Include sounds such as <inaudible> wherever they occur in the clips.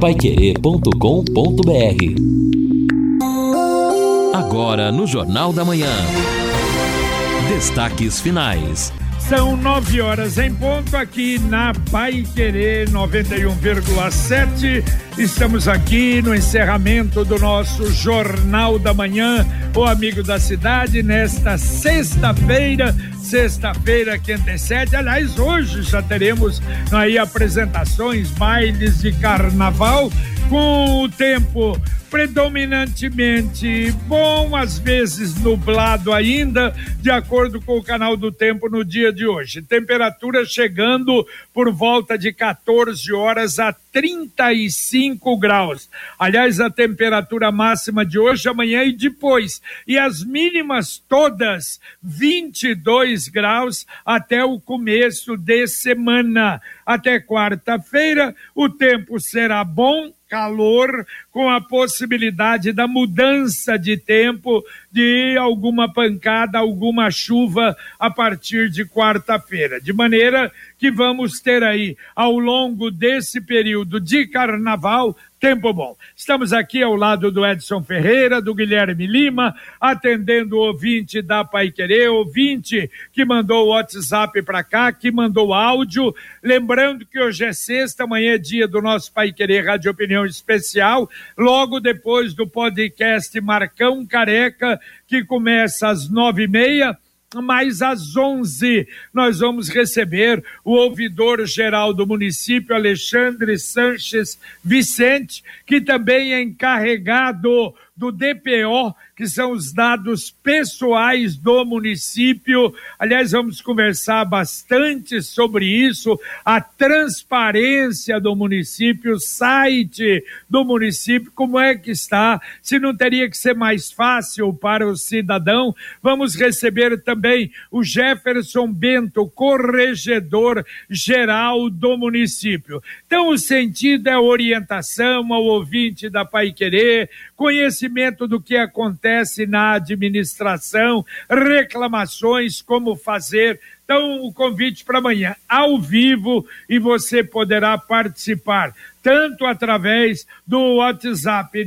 paiquerê.com.br Agora no Jornal da Manhã. Destaques finais. São nove horas em ponto aqui na Pai Querer 91,7. Estamos aqui no encerramento do nosso Jornal da Manhã, o Amigo da Cidade, nesta sexta-feira, sexta-feira, quinta e sete. Aliás, hoje já teremos aí apresentações, bailes de carnaval com o tempo predominantemente bom, às vezes nublado ainda, de acordo com o canal do tempo no dia de hoje. Temperatura chegando por volta de 14 horas a 35 graus. Aliás, a temperatura máxima de hoje, amanhã e depois. E as mínimas todas 22 graus até o começo de semana. Até quarta-feira, o tempo será bom calor, com a possibilidade da mudança de tempo, de alguma pancada, alguma chuva a partir de quarta-feira. De maneira que vamos ter aí, ao longo desse período de carnaval, tempo bom. Estamos aqui ao lado do Edson Ferreira, do Guilherme Lima, atendendo o ouvinte da Pai Querer, ouvinte que mandou o WhatsApp para cá, que mandou áudio. Lembrando que hoje é sexta, amanhã é dia do nosso Pai Querer Rádio Opinião Especial, logo depois do podcast Marcão Careca, que começa às nove e meia mas às 11 nós vamos receber o ouvidor geral do município, Alexandre Sanches Vicente, que também é encarregado do DPO, que são os dados pessoais do município. Aliás, vamos conversar bastante sobre isso, a transparência do município, o site do município, como é que está, se não teria que ser mais fácil para o cidadão. Vamos receber também o Jefferson Bento, corregedor geral do município. Então, o sentido é orientação ao ouvinte da Pai Querer, conhecimento do que acontece na administração, reclamações, como fazer. Então, o convite para amanhã, ao vivo, e você poderá participar tanto através do WhatsApp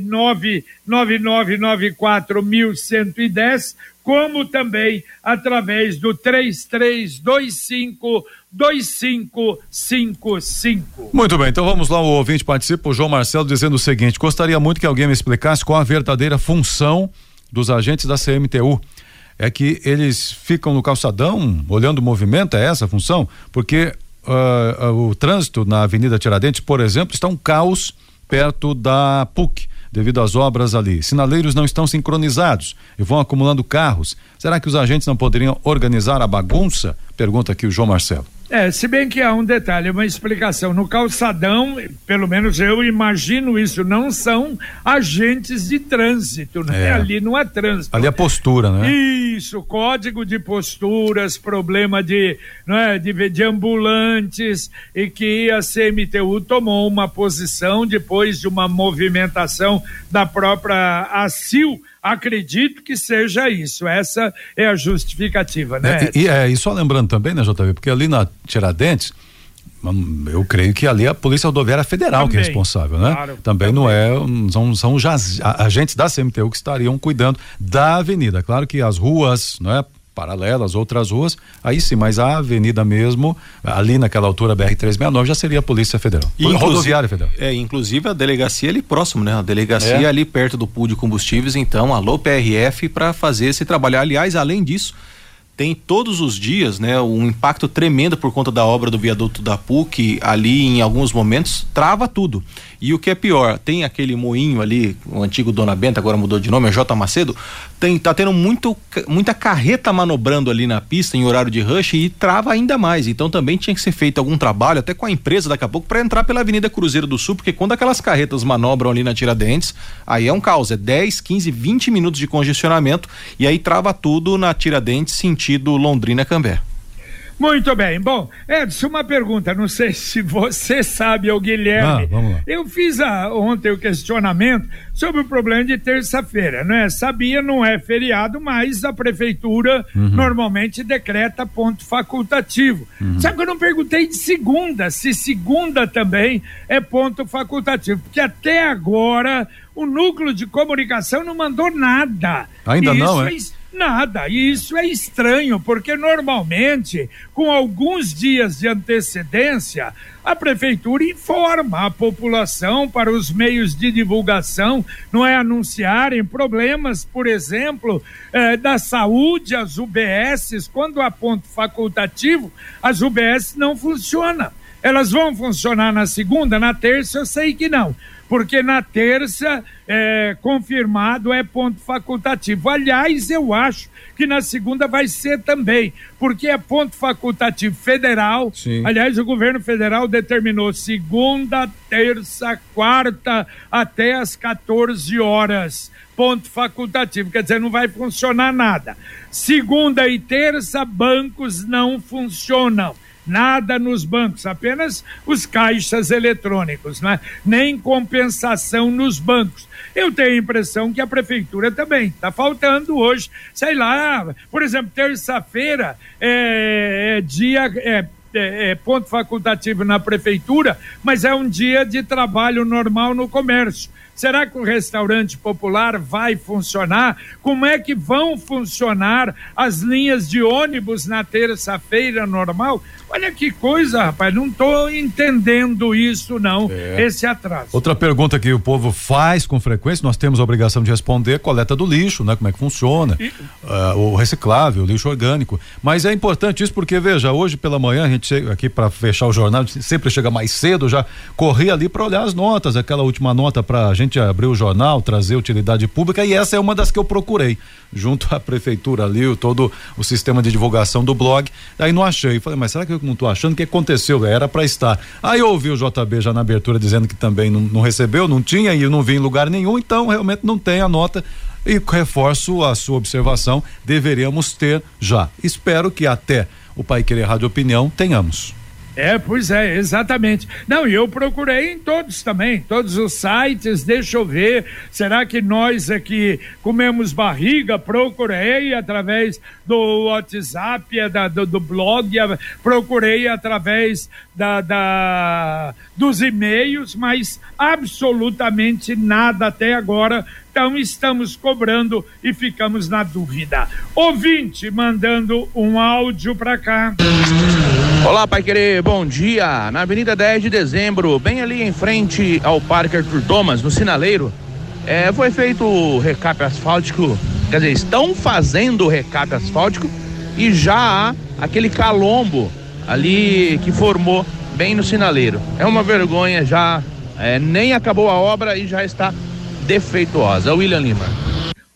999941110, como também através do 3325 2555. Muito bem, então vamos lá, o ouvinte participa, o João Marcelo dizendo o seguinte: gostaria muito que alguém me explicasse qual a verdadeira função dos agentes da CMTU. É que eles ficam no calçadão olhando o movimento, é essa a função? Porque uh, uh, o trânsito na Avenida Tiradentes, por exemplo, está um caos perto da PUC devido às obras ali. Sinaleiros não estão sincronizados e vão acumulando carros. Será que os agentes não poderiam organizar a bagunça? Pergunta aqui o João Marcelo. É, se bem que há um detalhe, uma explicação. No calçadão, pelo menos eu imagino isso, não são agentes de trânsito, né? É. Ali não há trânsito. Ali é postura, né? Isso, código de posturas, problema de, é, de, de ambulantes e que a CMTU tomou uma posição depois de uma movimentação da própria ACIL Acredito que seja isso. Essa é a justificativa, né? É, e, é, e só lembrando também, né, JV, porque ali na Tiradentes, hum, eu creio que ali é a Polícia Rodoviária Federal também, que é responsável, né? Claro, também, também, não é, são, são já agentes da CMTU que estariam cuidando da avenida. Claro que as ruas, não é? Paralelas, outras ruas, aí sim, mas a avenida mesmo, ali naquela altura BR-369, já seria a Polícia Federal. Inclusive, Rodoviária Federal. É, inclusive a delegacia ali próximo, né? A delegacia é. ali perto do pool de combustíveis, então, alô PRF para fazer esse trabalho. Aliás, além disso, tem todos os dias, né, um impacto tremendo por conta da obra do viaduto da PUC ali em alguns momentos trava tudo. E o que é pior, tem aquele moinho ali, o antigo Dona Benta, agora mudou de nome, é J Macedo, tem tá tendo muito muita carreta manobrando ali na pista em horário de rush e trava ainda mais. Então também tinha que ser feito algum trabalho até com a empresa daqui a pouco para entrar pela Avenida Cruzeiro do Sul, porque quando aquelas carretas manobram ali na Tiradentes, aí é um caos, é 10, 15, 20 minutos de congestionamento e aí trava tudo na Tiradentes sentido Londrina-Cambé. Muito bem. Bom, Edson, uma pergunta. Não sei <laughs> se você sabe, ou Guilherme. Ah, vamos lá. Eu fiz a, ontem o questionamento sobre o problema de terça-feira, né? Sabia, não é feriado, mas a prefeitura uhum. normalmente decreta ponto facultativo. Uhum. Sabe que eu não perguntei de segunda, se segunda também é ponto facultativo, porque até agora o núcleo de comunicação não mandou nada. Ainda não, é? Nada, e isso é estranho, porque normalmente, com alguns dias de antecedência, a prefeitura informa a população para os meios de divulgação, não é anunciarem problemas, por exemplo, eh, da saúde, as UBSs, quando há ponto facultativo, as UBS não funcionam. Elas vão funcionar na segunda, na terça, eu sei que não porque na terça é, confirmado é ponto facultativo. Aliás, eu acho que na segunda vai ser também, porque é ponto facultativo federal. Sim. Aliás, o governo federal determinou segunda, terça, quarta até as 14 horas. Ponto facultativo, quer dizer, não vai funcionar nada. Segunda e terça, bancos não funcionam nada nos bancos, apenas os caixas eletrônicos, né? nem compensação nos bancos. Eu tenho a impressão que a prefeitura também está faltando hoje, sei lá, por exemplo, terça-feira é, é, dia. É, é, é, ponto facultativo na prefeitura, mas é um dia de trabalho normal no comércio. Será que o restaurante popular vai funcionar? Como é que vão funcionar as linhas de ônibus na terça-feira normal? Olha que coisa, rapaz, não estou entendendo isso não, é. esse atraso. Outra pergunta que o povo faz com frequência, nós temos a obrigação de responder, coleta do lixo, né? Como é que funciona? E... Uh, o reciclável, o lixo orgânico. Mas é importante isso porque, veja, hoje pela manhã a gente chega aqui para fechar o jornal, sempre chega mais cedo, já corri ali para olhar as notas, aquela última nota para a gente abrir o jornal, trazer utilidade pública e essa é uma das que eu procurei, junto à prefeitura ali, o, todo o sistema de divulgação do blog. Aí não achei, falei, mas será que eu não estou achando que aconteceu, era para estar. Aí eu ouvi o JB já na abertura dizendo que também não, não recebeu, não tinha e eu não vi em lugar nenhum, então realmente não tem a nota e reforço a sua observação, deveríamos ter já. Espero que até o Pai Querer Rádio Opinião tenhamos. É, pois é, exatamente. Não, e eu procurei em todos também, todos os sites, deixa eu ver, será que nós aqui comemos barriga? Procurei através do WhatsApp, é da, do, do blog, procurei através da, da dos e-mails, mas absolutamente nada até agora. Então estamos cobrando e ficamos na dúvida. Ouvinte mandando um áudio para cá. Olá, Pai Querer, bom dia. Na Avenida 10 de Dezembro, bem ali em frente ao Parque Arthur Thomas, no Sinaleiro, é, foi feito o recape asfáltico. Quer dizer, estão fazendo o recape asfáltico e já há aquele calombo ali que formou bem no sinaleiro. É uma vergonha já, é, nem acabou a obra e já está defeituosa. William Lima.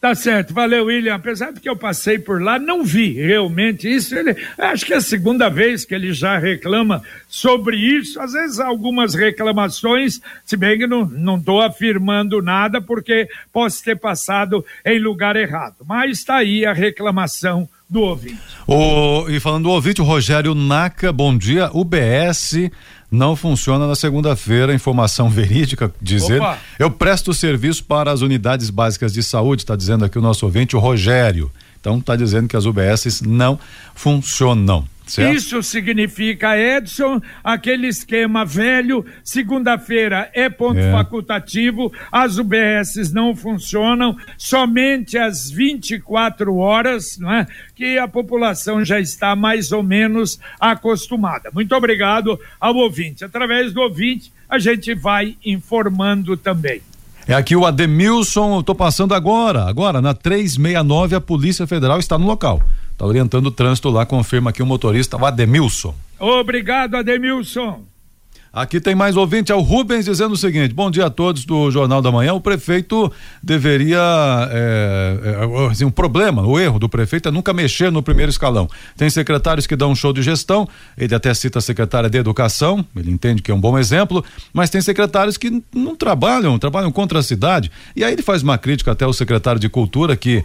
Tá certo, valeu, William. Apesar de que eu passei por lá, não vi realmente isso. Ele, acho que é a segunda vez que ele já reclama sobre isso. Às vezes, algumas reclamações, se bem que não estou afirmando nada, porque posso ter passado em lugar errado. Mas está aí a reclamação do ouvinte. O, e falando do ouvinte, o Rogério Naca, bom dia. UBS não funciona na segunda-feira, informação <laughs> verídica, dizer. Eu presto serviço para as unidades básicas de saúde, está dizendo aqui o nosso ouvinte, o Rogério. Então está dizendo que as UBSs não funcionam. Certo? Isso significa, Edson, aquele esquema velho, segunda-feira é ponto é. facultativo, as UBSs não funcionam, somente às 24 horas, não é? que a população já está mais ou menos acostumada. Muito obrigado ao ouvinte. Através do ouvinte, a gente vai informando também. É aqui o Ademilson, estou passando agora, agora na 369 a Polícia Federal está no local. Está orientando o trânsito lá, confirma aqui o motorista, o Ademilson. Obrigado, Ademilson. Aqui tem mais ouvinte, é o Rubens dizendo o seguinte: bom dia a todos do Jornal da Manhã. O prefeito deveria. É, é, assim, um problema, o erro do prefeito é nunca mexer no primeiro escalão. Tem secretários que dão um show de gestão, ele até cita a secretária de Educação, ele entende que é um bom exemplo, mas tem secretários que não trabalham, trabalham contra a cidade. E aí ele faz uma crítica até ao secretário de Cultura, que,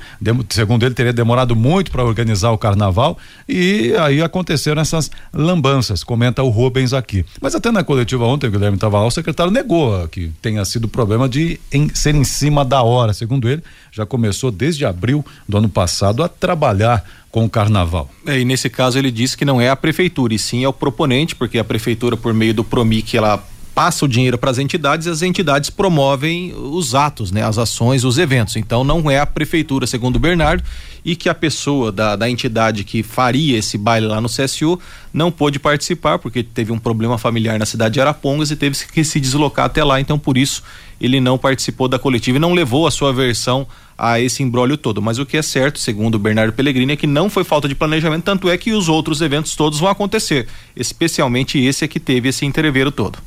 segundo ele, teria demorado muito para organizar o carnaval, e aí aconteceram essas lambanças, comenta o Rubens aqui. Mas até na coletiva coletiva ontem, o Guilherme estava lá, o secretário negou que tenha sido problema de em, ser em cima da hora. Segundo ele, já começou desde abril do ano passado a trabalhar com o carnaval. É, e nesse caso ele disse que não é a prefeitura, e sim é o proponente, porque a prefeitura, por meio do PROMIC, ela passa o dinheiro para as entidades e as entidades promovem os atos, né, as ações, os eventos. Então não é a prefeitura, segundo o Bernardo, e que a pessoa da, da entidade que faria esse baile lá no CSU não pôde participar porque teve um problema familiar na cidade de Arapongas e teve que se deslocar até lá. Então por isso ele não participou da coletiva e não levou a sua versão a esse embrólio todo. Mas o que é certo, segundo o Bernardo Pellegrini, é que não foi falta de planejamento, tanto é que os outros eventos todos vão acontecer, especialmente esse é que teve esse entreveiro todo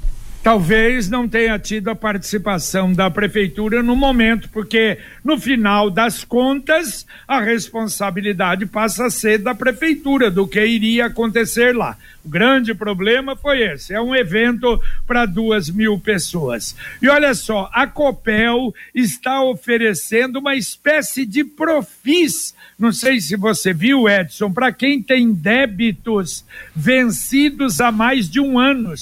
talvez não tenha tido a participação da prefeitura no momento, porque no final das contas a responsabilidade passa a ser da prefeitura do que iria acontecer lá. O grande problema foi esse: é um evento para duas mil pessoas. E olha só, a Copel está oferecendo uma espécie de profis não sei se você viu, Edson, para quem tem débitos vencidos há mais de um ano.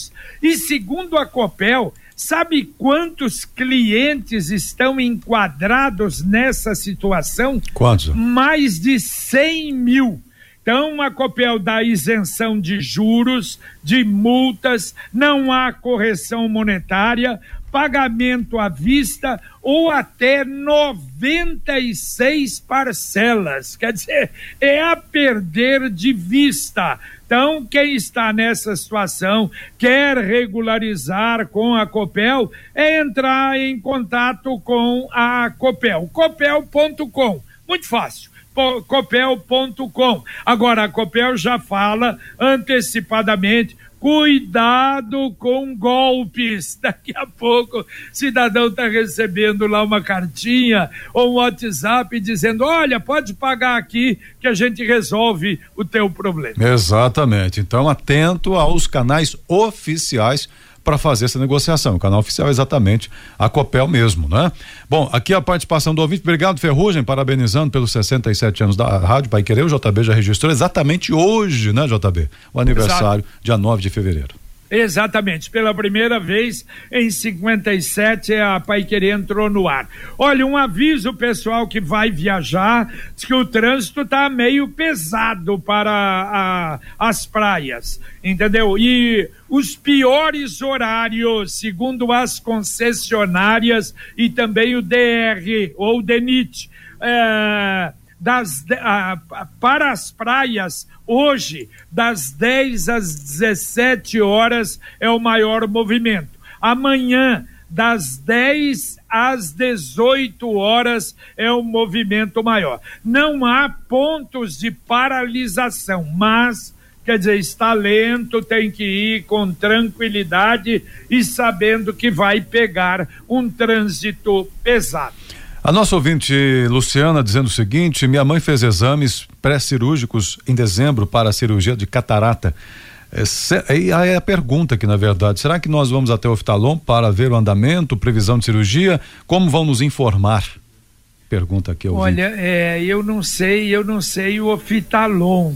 E segundo a Copel, sabe quantos clientes estão enquadrados nessa situação? Quantos? Mais de 100 mil. Então, a Copel dá isenção de juros, de multas, não há correção monetária, pagamento à vista ou até 96 parcelas. Quer dizer, é a perder de vista. Então, quem está nessa situação, quer regularizar com a Copel, é entrar em contato com a Copel. Copel.com. Muito fácil copel.com. Agora, a Copel já fala antecipadamente Cuidado com golpes. <laughs> Daqui a pouco, cidadão está recebendo lá uma cartinha ou um WhatsApp dizendo: olha, pode pagar aqui que a gente resolve o teu problema. Exatamente. Então, atento aos canais oficiais para fazer essa negociação. O canal oficial é exatamente a Copel mesmo, né? Bom, aqui a participação do ouvinte. Obrigado, Ferrugem, parabenizando pelos 67 anos da Rádio Pai Querer. O JB já registrou exatamente hoje, né, JB? O aniversário, Exato. dia 9 de fevereiro. Exatamente, pela primeira vez em 57 a Pai Querer entrou no ar. Olha, um aviso pessoal que vai viajar, diz que o trânsito está meio pesado para a, as praias, entendeu? E os piores horários, segundo as concessionárias e também o DR ou o DENIT, é, das, a, para as praias, hoje, das 10 às 17 horas, é o maior movimento. Amanhã, das 10 às 18 horas, é o movimento maior. Não há pontos de paralisação, mas quer dizer, está lento, tem que ir com tranquilidade e sabendo que vai pegar um trânsito pesado. A nossa ouvinte Luciana dizendo o seguinte: minha mãe fez exames pré-cirúrgicos em dezembro para a cirurgia de catarata. É, e aí é a pergunta aqui, na verdade, será que nós vamos até o oftalom para ver o andamento, previsão de cirurgia? Como vão nos informar? Pergunta aqui. Olha, é, eu não sei, eu não sei o oftalom,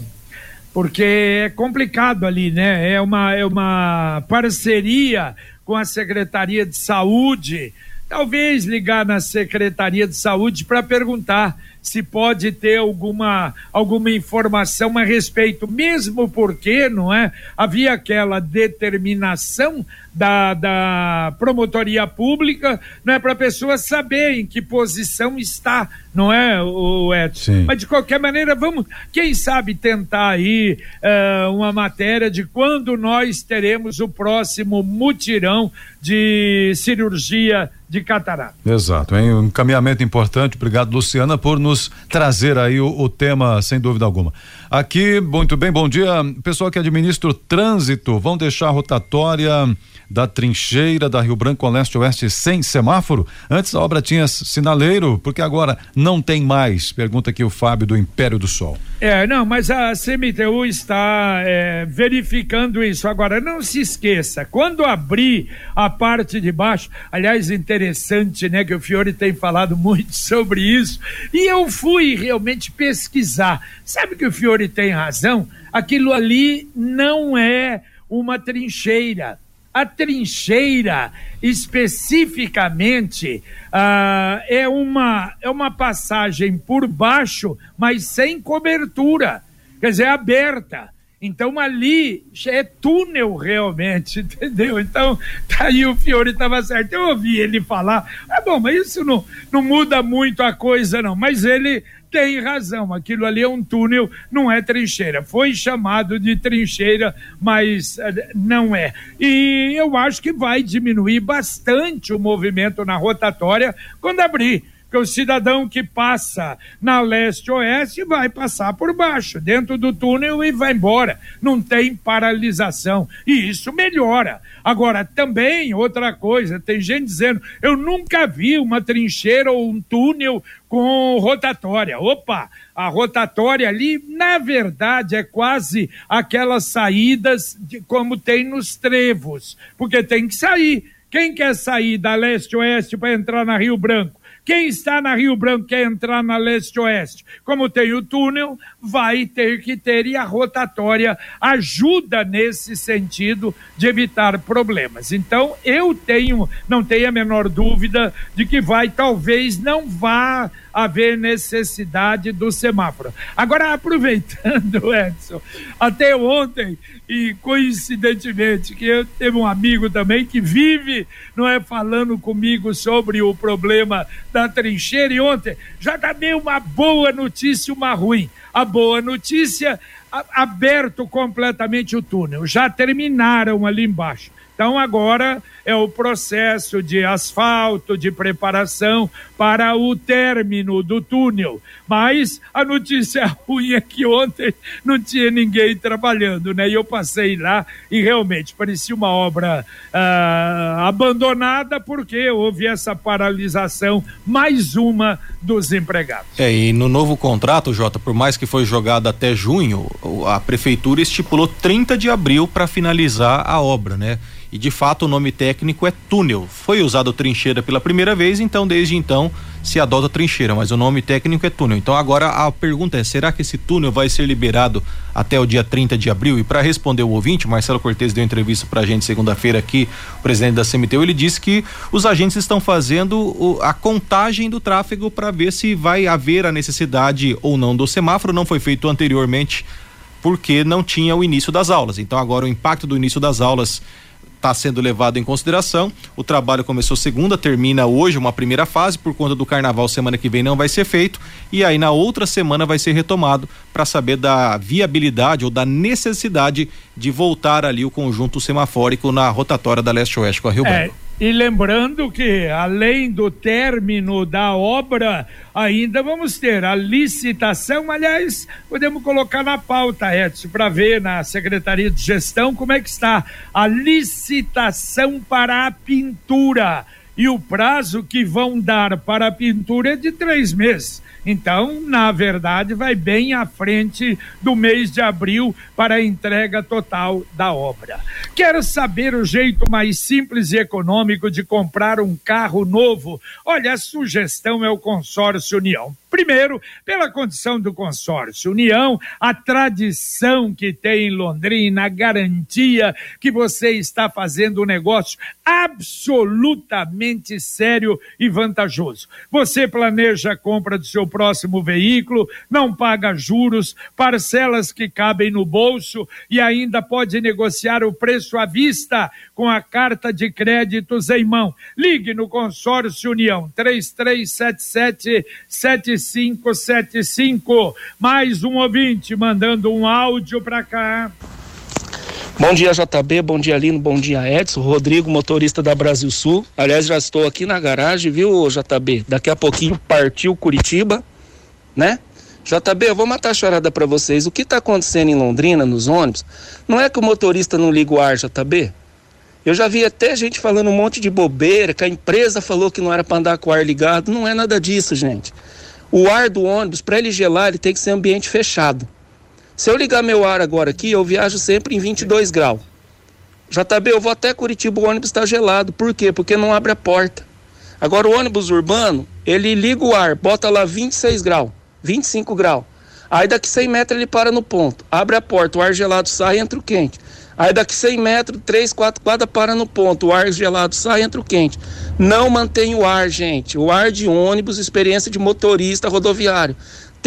porque é complicado ali, né? É uma, é uma parceria com a Secretaria de Saúde talvez ligar na Secretaria de Saúde para perguntar se pode ter alguma, alguma informação a respeito, mesmo porque, não é? Havia aquela determinação da, da promotoria pública, não é? Para a pessoa saber em que posição está, não é, o Edson? Sim. Mas de qualquer maneira, vamos, quem sabe, tentar aí uh, uma matéria de quando nós teremos o próximo mutirão de cirurgia de catarata. Exato, hein? um encaminhamento importante. Obrigado, Luciana, por nos vamos trazer aí o, o, tema sem dúvida alguma. Aqui, muito bem, bom dia. Pessoal que administra o trânsito, vão deixar a rotatória da trincheira da Rio Branco leste-oeste sem semáforo? Antes a obra tinha sinaleiro, porque agora não tem mais? Pergunta aqui o Fábio do Império do Sol. É, não, mas a CMTU está é, verificando isso. Agora, não se esqueça, quando abrir a parte de baixo, aliás, interessante, né, que o Fiore tem falado <laughs> muito sobre isso, e eu fui realmente pesquisar. Sabe que o Fiore tem razão? Aquilo ali não é uma trincheira a trincheira, especificamente, uh, é, uma, é uma passagem por baixo, mas sem cobertura, quer dizer, aberta. Então ali é túnel realmente, <laughs> entendeu? Então, tá aí o Fiore estava certo. Eu ouvi ele falar, ah, bom, mas isso não, não muda muito a coisa, não. Mas ele tem razão. Aquilo ali é um túnel, não é trincheira. Foi chamado de trincheira, mas eh, não é. E eu acho que vai diminuir bastante o movimento na rotatória quando abrir porque o cidadão que passa na leste-oeste vai passar por baixo, dentro do túnel e vai embora. Não tem paralisação. E isso melhora. Agora, também, outra coisa, tem gente dizendo: eu nunca vi uma trincheira ou um túnel com rotatória. Opa! A rotatória ali, na verdade, é quase aquelas saídas de, como tem nos trevos, porque tem que sair. Quem quer sair da leste-oeste para entrar na Rio Branco? Quem está na Rio Branco quer entrar na leste-oeste, como tem o túnel, vai ter que ter e a rotatória ajuda nesse sentido de evitar problemas. Então, eu tenho, não tenho a menor dúvida de que vai, talvez não vá haver necessidade do semáforo. Agora, aproveitando, <laughs> Edson, até ontem, e coincidentemente, que eu teve um amigo também que vive, não é, falando comigo sobre o problema da trincheira, e ontem já dei uma boa notícia uma ruim. A boa notícia, aberto completamente o túnel, já terminaram ali embaixo. Então agora é o processo de asfalto, de preparação para o término do túnel. Mas a notícia <laughs> ruim é que ontem não tinha ninguém trabalhando, né? E eu passei lá e realmente parecia uma obra ah, abandonada porque houve essa paralisação, mais uma dos empregados. É, e no novo contrato, Jota, por mais que foi jogado até junho, a prefeitura estipulou 30 de abril para finalizar a obra, né? e de fato o nome técnico é túnel. Foi usado trincheira pela primeira vez, então desde então se adota trincheira, mas o nome técnico é túnel. Então agora a pergunta é: será que esse túnel vai ser liberado até o dia 30 de abril? E para responder o ouvinte, Marcelo Cortes deu entrevista para a gente segunda-feira aqui, o presidente da CMTU, ele disse que os agentes estão fazendo a contagem do tráfego para ver se vai haver a necessidade ou não do semáforo. Não foi feito anteriormente porque não tinha o início das aulas. Então agora o impacto do início das aulas está sendo levado em consideração. O trabalho começou segunda, termina hoje uma primeira fase, por conta do carnaval, semana que vem não vai ser feito. E aí na outra semana vai ser retomado para saber da viabilidade ou da necessidade de voltar ali o conjunto semafórico na rotatória da Leste-Oeste com a Rio é, Branco. E lembrando que, além do término da obra, ainda vamos ter a licitação. Aliás, podemos colocar na pauta, Edson, para ver na Secretaria de Gestão como é que está a licitação para a pintura. E o prazo que vão dar para a pintura é de três meses. Então, na verdade, vai bem à frente do mês de abril para a entrega total da obra. Quer saber o jeito mais simples e econômico de comprar um carro novo? Olha, a sugestão é o Consórcio União. Primeiro, pela condição do consórcio União, a tradição que tem em Londrina, a garantia que você está fazendo um negócio absolutamente sério e vantajoso. Você planeja a compra do seu próximo veículo, não paga juros, parcelas que cabem no bolso e ainda pode negociar o preço à vista com a carta de créditos em mão. Ligue no consórcio União 3377 7575. Mais um ouvinte mandando um áudio para cá. Bom dia, JB. Bom dia, Lino. Bom dia, Edson. Rodrigo, motorista da Brasil Sul. Aliás, já estou aqui na garagem, viu, JB? Daqui a pouquinho partiu Curitiba. né? JB, eu vou matar a chorada para vocês. O que está acontecendo em Londrina, nos ônibus, não é que o motorista não liga o ar, JB? Eu já vi até gente falando um monte de bobeira, que a empresa falou que não era para andar com o ar ligado. Não é nada disso, gente. O ar do ônibus, para ele gelar, ele tem que ser ambiente fechado. Se eu ligar meu ar agora aqui, eu viajo sempre em 22 graus. JB, eu vou até Curitiba, o ônibus está gelado. Por quê? Porque não abre a porta. Agora, o ônibus urbano, ele liga o ar, bota lá 26 graus, 25 graus. Aí daqui 100 metros ele para no ponto, abre a porta, o ar gelado sai, entra o quente. Aí daqui 100 metros, 3, 4 quadras para no ponto, o ar gelado sai, entra o quente. Não mantém o ar, gente. O ar de ônibus, experiência de motorista rodoviário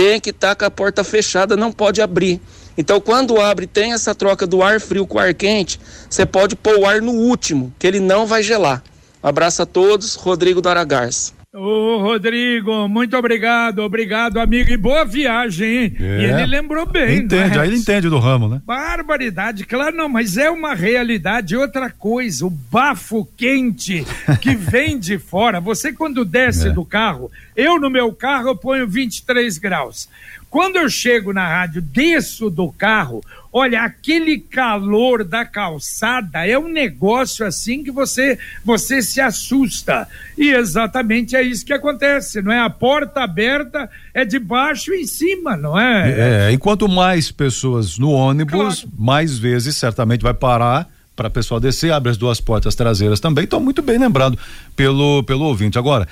tem que estar tá com a porta fechada, não pode abrir. Então, quando abre tem essa troca do ar frio com ar quente, você pode pôr o ar no último, que ele não vai gelar. Um abraço a todos, Rodrigo Daragarça. Ô, Rodrigo, muito obrigado, obrigado, amigo, e boa viagem, hein? É. E ele lembrou bem, Entende, é? aí ele entende do ramo, né? Barbaridade, claro, não, mas é uma realidade. Outra coisa, o bafo quente que <laughs> vem de fora. Você, quando desce é. do carro, eu no meu carro eu ponho 23 graus. Quando eu chego na rádio, desço do carro, olha, aquele calor da calçada é um negócio assim que você você se assusta. E exatamente é isso que acontece, não é? A porta aberta é de baixo em cima, não é? É, enquanto mais pessoas no ônibus, claro. mais vezes certamente vai parar para a pessoa descer, abre as duas portas traseiras também. Então, muito bem lembrado pelo, pelo ouvinte. Agora,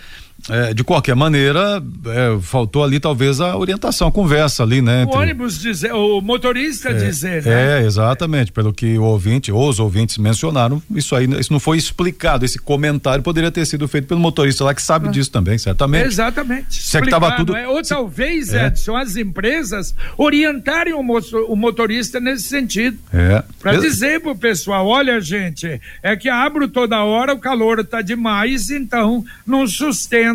é, de qualquer maneira, é, faltou ali talvez a orientação, a conversa ali, né? Entre... O ônibus dizer, o motorista é, dizer, né? É, exatamente, pelo que o ouvinte, ou os ouvintes mencionaram, isso aí, isso não foi explicado, esse comentário poderia ter sido feito pelo motorista lá que sabe ah. disso também, certamente. Exatamente. Se é que tava tudo... É? Ou se... talvez, é. Edson, as empresas orientarem o, o motorista nesse sentido. É. Para dizer pro pessoal, olha gente, é que abro toda hora, o calor tá demais, então não sustenta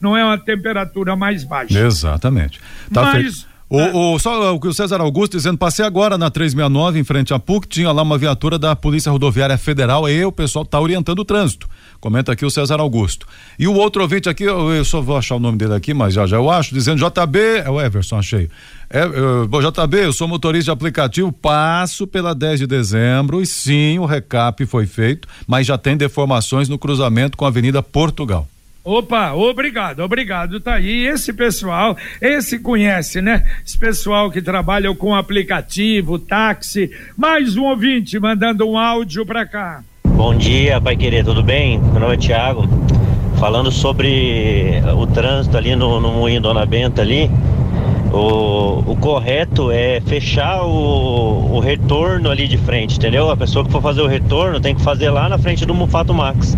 não é uma temperatura mais baixa. Exatamente. Tá Mas, feito. O, é. o, só o que o César Augusto dizendo, passei agora na 369 em frente à PUC, tinha lá uma viatura da Polícia Rodoviária Federal e o pessoal está orientando o trânsito. Comenta aqui o César Augusto. E o outro ouvinte aqui, eu, eu, só vou achar o nome dele aqui, mas já já eu acho, dizendo JB, é o Everson, achei. É, eu, JB, eu sou motorista de aplicativo, passo pela 10 de dezembro e sim, o recap foi feito, mas já tem deformações no cruzamento com a Avenida Portugal. Opa, obrigado, obrigado, tá aí. Esse pessoal, esse conhece, né? Esse pessoal que trabalha com aplicativo, táxi. Mais um ouvinte mandando um áudio pra cá. Bom dia, Pai Querer, tudo bem? Meu nome é Tiago. Falando sobre o trânsito ali no, no Moinho Dona Benta ali, o, o correto é fechar o, o retorno ali de frente, entendeu? A pessoa que for fazer o retorno tem que fazer lá na frente do Mufato Max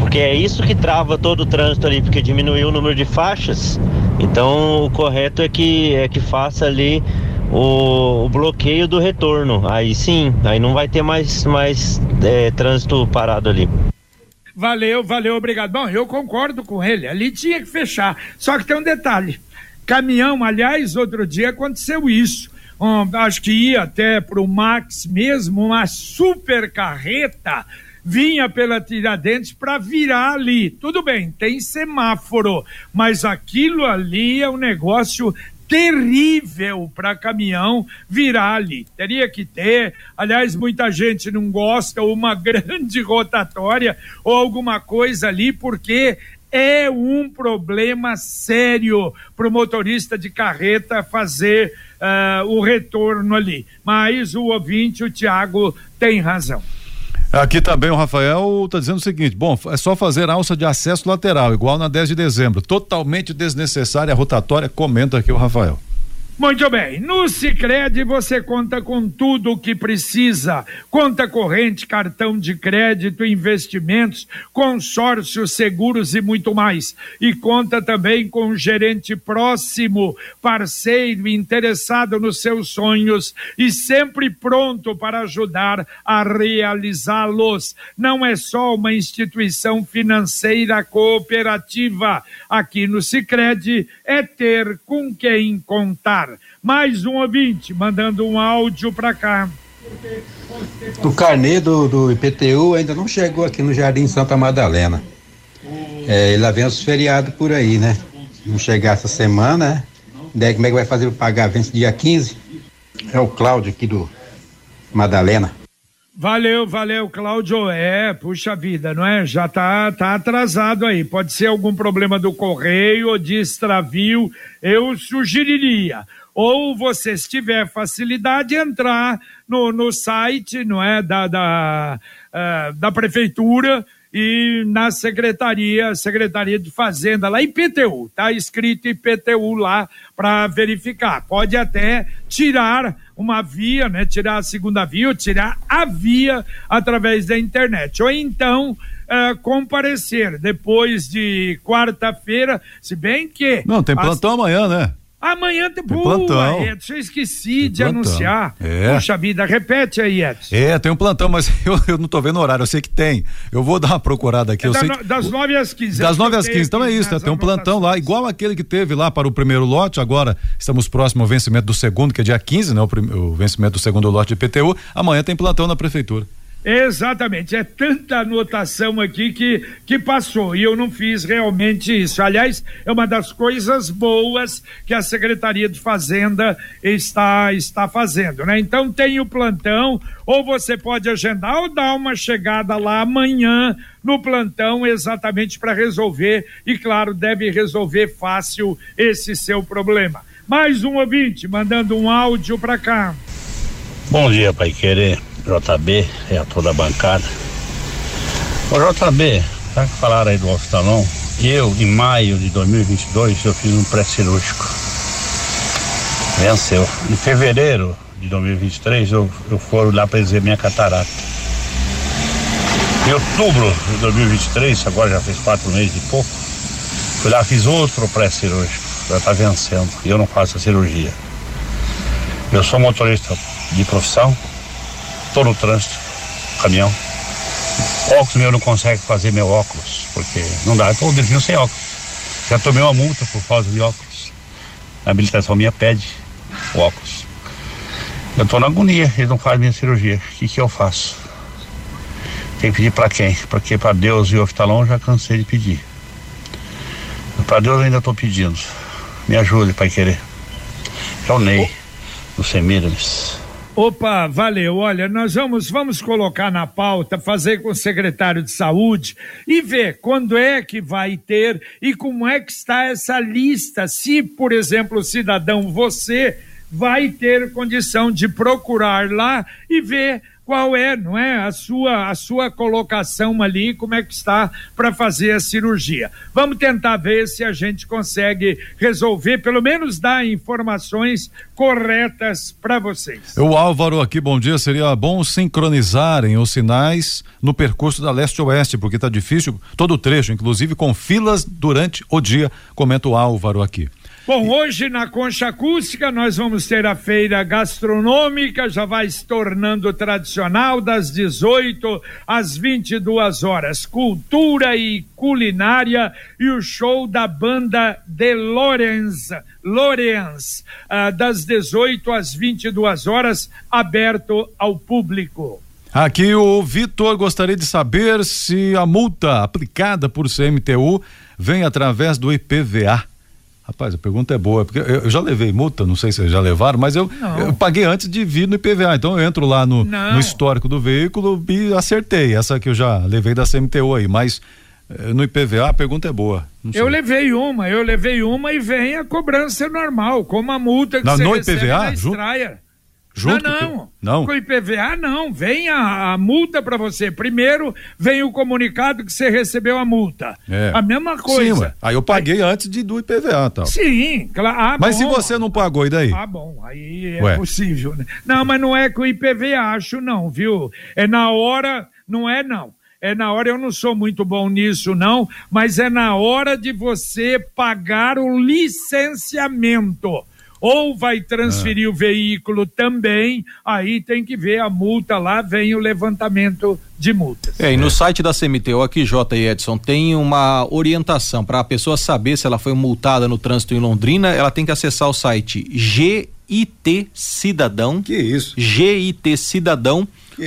porque é isso que trava todo o trânsito ali, porque diminuiu o número de faixas. Então o correto é que é que faça ali o, o bloqueio do retorno. Aí sim, aí não vai ter mais mais é, trânsito parado ali. Valeu, valeu, obrigado. Bom, eu concordo com ele. Ali tinha que fechar. Só que tem um detalhe. Caminhão, aliás, outro dia aconteceu isso. Um, acho que ia até para o Max mesmo, uma super carreta vinha pela Tiradentes para virar ali. Tudo bem, tem semáforo, mas aquilo ali é um negócio terrível para caminhão virar ali. Teria que ter, aliás, muita gente não gosta, uma <laughs> grande rotatória ou alguma coisa ali, porque é um problema sério para o motorista de carreta fazer uh, o retorno ali. Mas o ouvinte, o Tiago, tem razão. Aqui também o Rafael está dizendo o seguinte: bom, é só fazer alça de acesso lateral, igual na 10 de dezembro. Totalmente desnecessária a rotatória, comenta aqui o Rafael. Muito bem, no Sicredi você conta com tudo o que precisa: conta corrente, cartão de crédito, investimentos, consórcios, seguros e muito mais. E conta também com um gerente próximo, parceiro, interessado nos seus sonhos e sempre pronto para ajudar a realizá-los. Não é só uma instituição financeira cooperativa. Aqui no Sicredi é ter com quem contar. Mais um ouvinte mandando um áudio para cá. O carnê do, do IPTU ainda não chegou aqui no Jardim Santa Madalena. É, lá vem os feriados por aí, né? Não chegar essa semana, né? Daí como é que vai fazer para pagar? Vence dia 15? É o Cláudio aqui do Madalena. Valeu, valeu, Cláudio. É, puxa vida, não é? Já tá, tá atrasado aí. Pode ser algum problema do correio ou de extravio. Eu sugeriria. Ou você, se tiver facilidade, entrar no, no site, não é? Da, da, uh, da prefeitura e na secretaria, Secretaria de Fazenda, lá IPTU, tá escrito IPTU lá para verificar. Pode até tirar uma via, né? Tirar a segunda via ou tirar a via através da internet. Ou então uh, comparecer depois de quarta-feira, se bem que. Não, tem plantão as... amanhã, né? Amanhã tem, tem plantão. Edson, eu esqueci de plantão. anunciar. É. Puxa vida, repete aí, Edson. É, tem um plantão, mas <laughs> eu, eu não tô vendo o horário, eu sei que tem. Eu vou dar uma procurada aqui. É da, que, das 9 às 15. Das 9 às 15, então é isso, né? tem um plantão lá, igual aquele que teve lá para o primeiro lote, agora estamos próximo ao vencimento do segundo, que é dia 15, né? O, o vencimento do segundo lote de PTU. Amanhã tem plantão na prefeitura. Exatamente, é tanta anotação aqui que, que passou e eu não fiz realmente isso. Aliás, é uma das coisas boas que a Secretaria de Fazenda está, está fazendo, né? Então tem o plantão, ou você pode agendar ou dar uma chegada lá amanhã no plantão exatamente para resolver e, claro, deve resolver fácil esse seu problema. Mais um ouvinte mandando um áudio para cá. Bom dia, Pai Querer. JB e a toda a bancada. Ô JB, já que falaram aí do oftalon, eu em maio de 2022 eu fiz um pré-cirúrgico. Venceu. Em fevereiro de 2023 eu, eu fui lá para dizer minha catarata. Em outubro de 2023, agora já fez quatro meses e pouco, fui lá fiz outro pré-cirúrgico. Já está vencendo. E eu não faço a cirurgia. Eu sou motorista de profissão, Estou no trânsito, caminhão. Óculos meu não consegue fazer meu óculos, porque não dá. Estou dirigindo sem óculos. Já tomei uma multa por falta de óculos. A habilitação minha pede o óculos. Eu estou na agonia, eles não fazem minha cirurgia. O que, que eu faço? Tem que pedir para quem? Porque para Deus e o oftalão já cansei de pedir. Para Deus ainda estou pedindo. Me ajude, Pai Querer. É o Ney, no Semiramis. Opa, valeu. Olha, nós vamos, vamos colocar na pauta, fazer com o secretário de saúde e ver quando é que vai ter e como é que está essa lista. Se, por exemplo, cidadão, você vai ter condição de procurar lá e ver qual é, não é, a sua a sua colocação ali, como é que está para fazer a cirurgia. Vamos tentar ver se a gente consegue resolver, pelo menos dar informações corretas para vocês. O Álvaro aqui, bom dia, seria bom sincronizarem os sinais no percurso da leste-oeste, porque está difícil todo o trecho, inclusive com filas durante o dia, comenta o Álvaro aqui. Bom, hoje na Concha Acústica nós vamos ter a feira gastronômica, já vai se tornando tradicional, das 18 às 22 horas. Cultura e culinária e o show da banda de Lorenz, Lorenz, ah, das 18 às 22 horas, aberto ao público. Aqui o Vitor gostaria de saber se a multa aplicada por CMTU vem através do IPVA. Rapaz, a pergunta é boa, porque eu, já levei multa, não sei se vocês já levaram, mas eu, eu, paguei antes de vir no IPVA. Então eu entro lá no, no, histórico do veículo e acertei. Essa que eu já levei da CMTU aí, mas eh, no IPVA a pergunta é boa. Eu levei uma, eu levei uma e vem a cobrança normal, como a multa que não, você no recebe IPVA, na Estraia. Junto não, não. Não. Com o IPVA, não. Vem a, a multa para você. Primeiro vem o comunicado que você recebeu a multa. É. A mesma coisa. Sim, aí eu paguei aí... antes de, do IPVA tal. Sim, claro. Ah, mas bom. se você não pagou, e daí? Ah, bom. Aí é Ué. possível. Né? Não, mas não é com o IPVA, acho não, viu? É na hora, não é não é na hora, eu não sou muito bom nisso, não, mas é na hora de você pagar o licenciamento ou vai transferir ah. o veículo também, aí tem que ver a multa lá, vem o levantamento de multas. É, e no site da CMTU aqui, J. e Edson, tem uma orientação para a pessoa saber se ela foi multada no trânsito em Londrina, ela tem que acessar o site GIT Cidadão. Que isso? GIT Cidadão.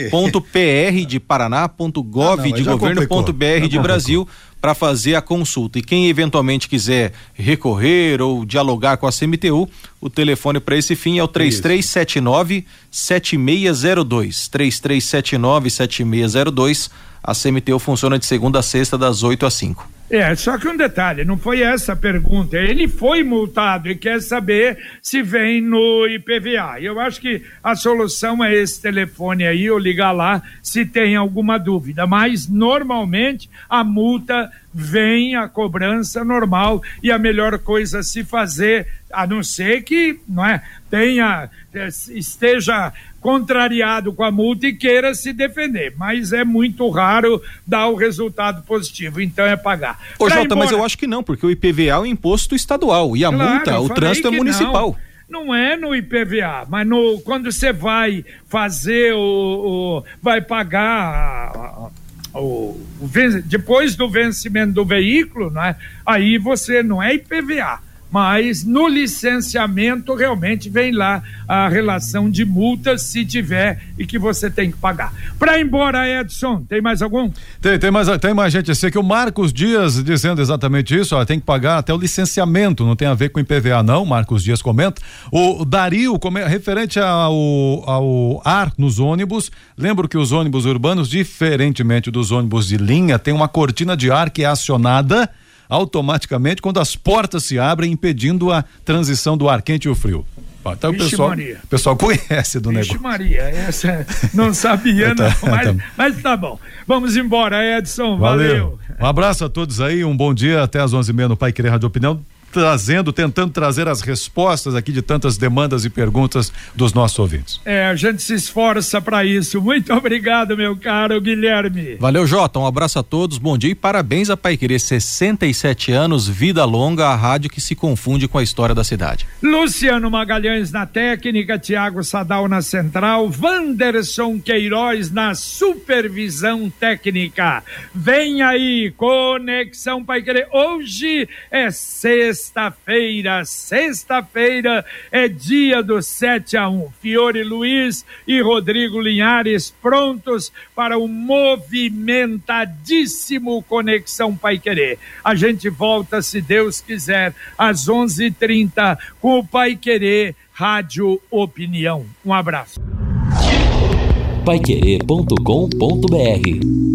Ponto PR de Paraná, ponto gov ah, não, de governo, ponto BR de Brasil, para fazer a consulta. E quem eventualmente quiser recorrer ou dialogar com a CMTU, o telefone para esse fim é o 3379 7602. 3379 7602. A CMTU funciona de segunda a sexta, das 8 às 5. É, só que um detalhe, não foi essa a pergunta. Ele foi multado e quer saber se vem no IPVA. Eu acho que a solução é esse telefone aí, ou ligar lá se tem alguma dúvida. Mas normalmente a multa vem a cobrança normal e a melhor coisa a se fazer, a não ser que não é, tenha, eh, esteja contrariado com a multa e queira se defender. Mas é muito raro dar o resultado positivo, então é pagar. Ô, pra Jota, embora... mas eu acho que não, porque o IPVA é o imposto estadual e a claro, multa, o trânsito é municipal. Não não é no IPVA, mas no, quando você vai fazer o, o vai pagar o, o, depois do vencimento do veículo, né, aí você não é IPVA, mas no licenciamento realmente vem lá a relação de multas se tiver e que você tem que pagar. Para embora, Edson, tem mais algum? Tem, tem mais, tem mais gente assim que o Marcos Dias dizendo exatamente isso, ó, tem que pagar até o licenciamento, não tem a ver com IPVA não, Marcos Dias comenta. O Dario, referente ao, ao ar nos ônibus, lembro que os ônibus urbanos, diferentemente dos ônibus de linha, tem uma cortina de ar que é acionada automaticamente quando as portas se abrem, impedindo a transição do ar quente e o frio. Então o pessoal, Maria. pessoal conhece do Vixe negócio. Maria, essa <laughs> não sabia tá, não, mas, tá. mas tá bom. Vamos embora, Edson, valeu. valeu. Um abraço a todos aí, um bom dia, até às onze e meia no Pai Querer Rádio Opinião trazendo, tentando trazer as respostas aqui de tantas demandas e perguntas dos nossos ouvintes. É, a gente se esforça para isso. Muito obrigado, meu caro Guilherme. Valeu, Jota. Um abraço a todos, bom dia e parabéns a Pai Querer. 67 anos, vida longa, a rádio que se confunde com a história da cidade. Luciano Magalhães na técnica, Tiago Sadal na central, Wanderson Queiroz na supervisão técnica. Vem aí, Conexão Pai Querer. Hoje é sexta sexta-feira. Sexta-feira é dia do 7 a 1. Fiore Luiz e Rodrigo Linhares prontos para o movimentadíssimo Conexão Pai Querer. A gente volta, se Deus quiser, às 11:30 com o Pai Querer Rádio Opinião. Um abraço. Paiquerê.com.br